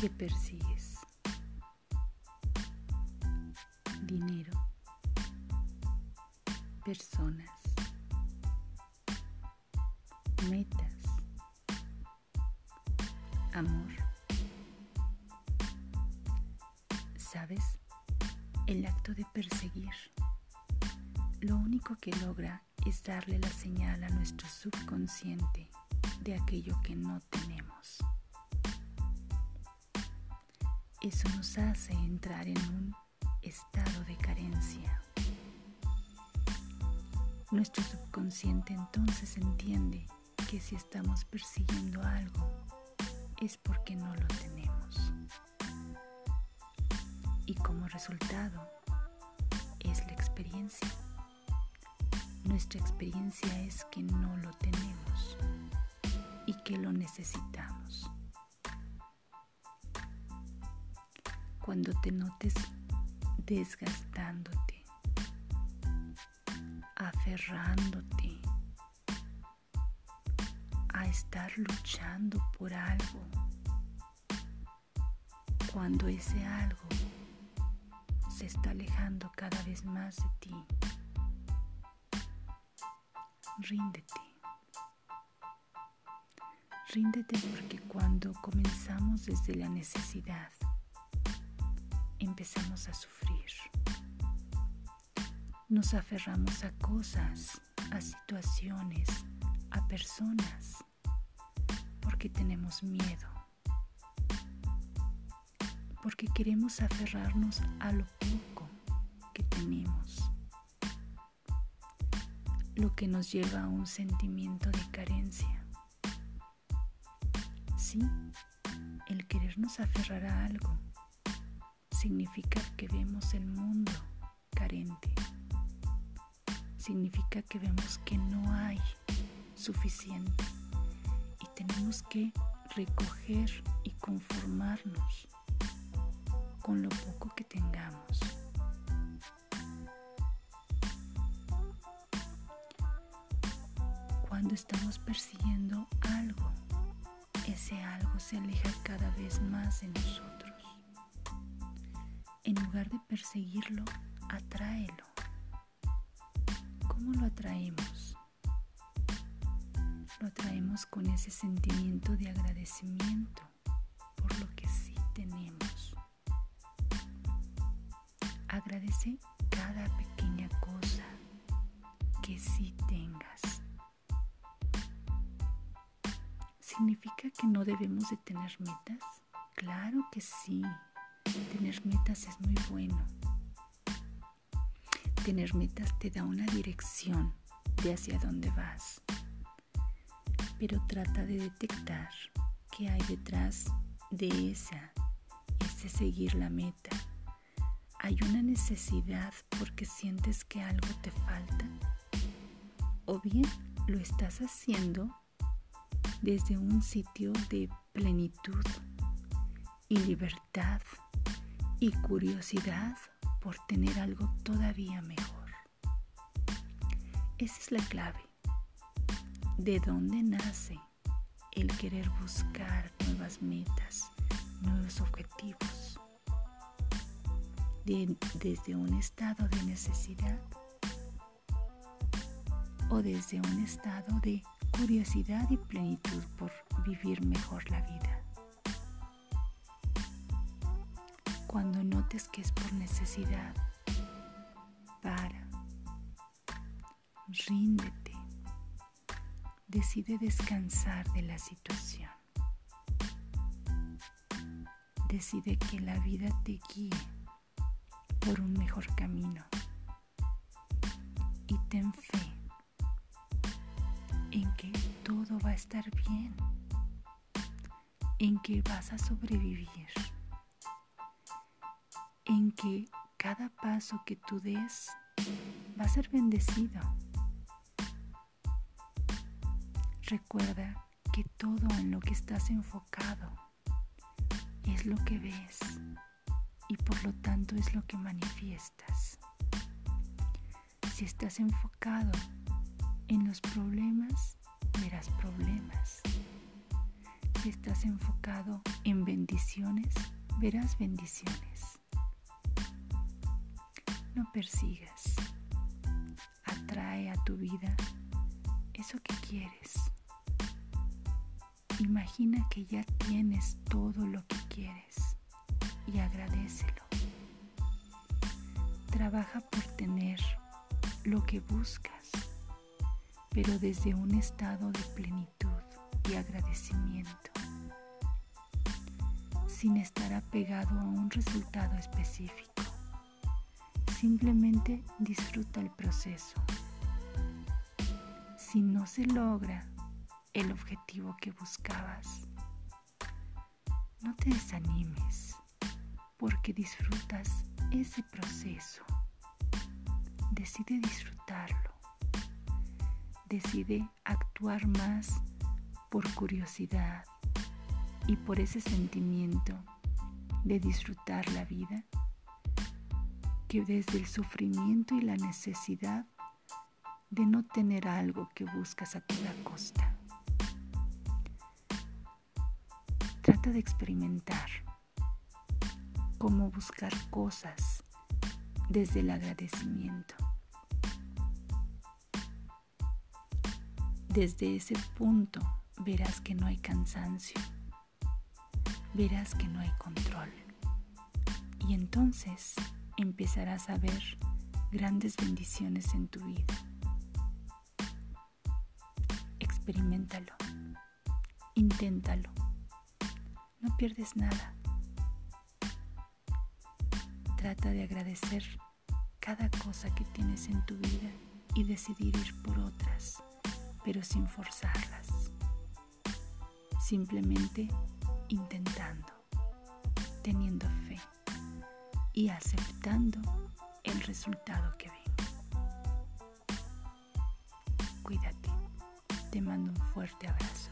¿Qué persigues? Dinero, personas, metas, amor. ¿Sabes? El acto de perseguir lo único que logra es darle la señal a nuestro subconsciente de aquello que no tenemos. Eso nos hace entrar en un estado de carencia. Nuestro subconsciente entonces entiende que si estamos persiguiendo algo es porque no lo tenemos. Y como resultado es la experiencia. Nuestra experiencia es que no lo tenemos y que lo necesitamos. Cuando te notes desgastándote, aferrándote a estar luchando por algo, cuando ese algo se está alejando cada vez más de ti, ríndete. Ríndete porque cuando comenzamos desde la necesidad, empezamos a sufrir. Nos aferramos a cosas, a situaciones, a personas, porque tenemos miedo, porque queremos aferrarnos a lo poco que tenemos lo que nos lleva a un sentimiento de carencia. Sí, el querernos aferrar a algo significa que vemos el mundo carente. Significa que vemos que no hay suficiente y tenemos que recoger y conformarnos con lo poco que tengamos. Cuando estamos persiguiendo algo, ese algo se aleja cada vez más de nosotros. En lugar de perseguirlo, atráelo. ¿Cómo lo atraemos? Lo atraemos con ese sentimiento de agradecimiento por lo que sí tenemos. Agradece cada pequeña cosa que sí tengas. ¿Significa que no debemos de tener metas? Claro que sí. Tener metas es muy bueno. Tener metas te da una dirección de hacia dónde vas. Pero trata de detectar qué hay detrás de esa, ese seguir la meta. ¿Hay una necesidad porque sientes que algo te falta? ¿O bien lo estás haciendo desde un sitio de plenitud y libertad y curiosidad por tener algo todavía mejor. Esa es la clave. ¿De dónde nace el querer buscar nuevas metas, nuevos objetivos? ¿Desde un estado de necesidad? ¿O desde un estado de curiosidad y plenitud por vivir mejor la vida. Cuando notes que es por necesidad, para, ríndete, decide descansar de la situación. Decide que la vida te guíe por un mejor camino. Y ten fe en que todo va a estar bien, en que vas a sobrevivir, en que cada paso que tú des va a ser bendecido. Recuerda que todo en lo que estás enfocado es lo que ves y por lo tanto es lo que manifiestas. Si estás enfocado en los problemas, verás problemas. Si estás enfocado en bendiciones, verás bendiciones. No persigas. Atrae a tu vida eso que quieres. Imagina que ya tienes todo lo que quieres y agradecelo. Trabaja por tener lo que buscas, pero desde un estado de plenitud y agradecimiento, sin estar apegado a un resultado específico. Simplemente disfruta el proceso. Si no se logra el objetivo que buscabas, no te desanimes porque disfrutas ese proceso. Decide disfrutarlo. Decide actuar más por curiosidad y por ese sentimiento de disfrutar la vida desde el sufrimiento y la necesidad de no tener algo que buscas a toda costa. Trata de experimentar cómo buscar cosas desde el agradecimiento. Desde ese punto verás que no hay cansancio, verás que no hay control. Y entonces empezarás a ver grandes bendiciones en tu vida. Experimentalo, inténtalo, no pierdes nada. Trata de agradecer cada cosa que tienes en tu vida y decidir ir por otras, pero sin forzarlas simplemente intentando, teniendo fe y aceptando el resultado que venga. Cuídate, te mando un fuerte abrazo.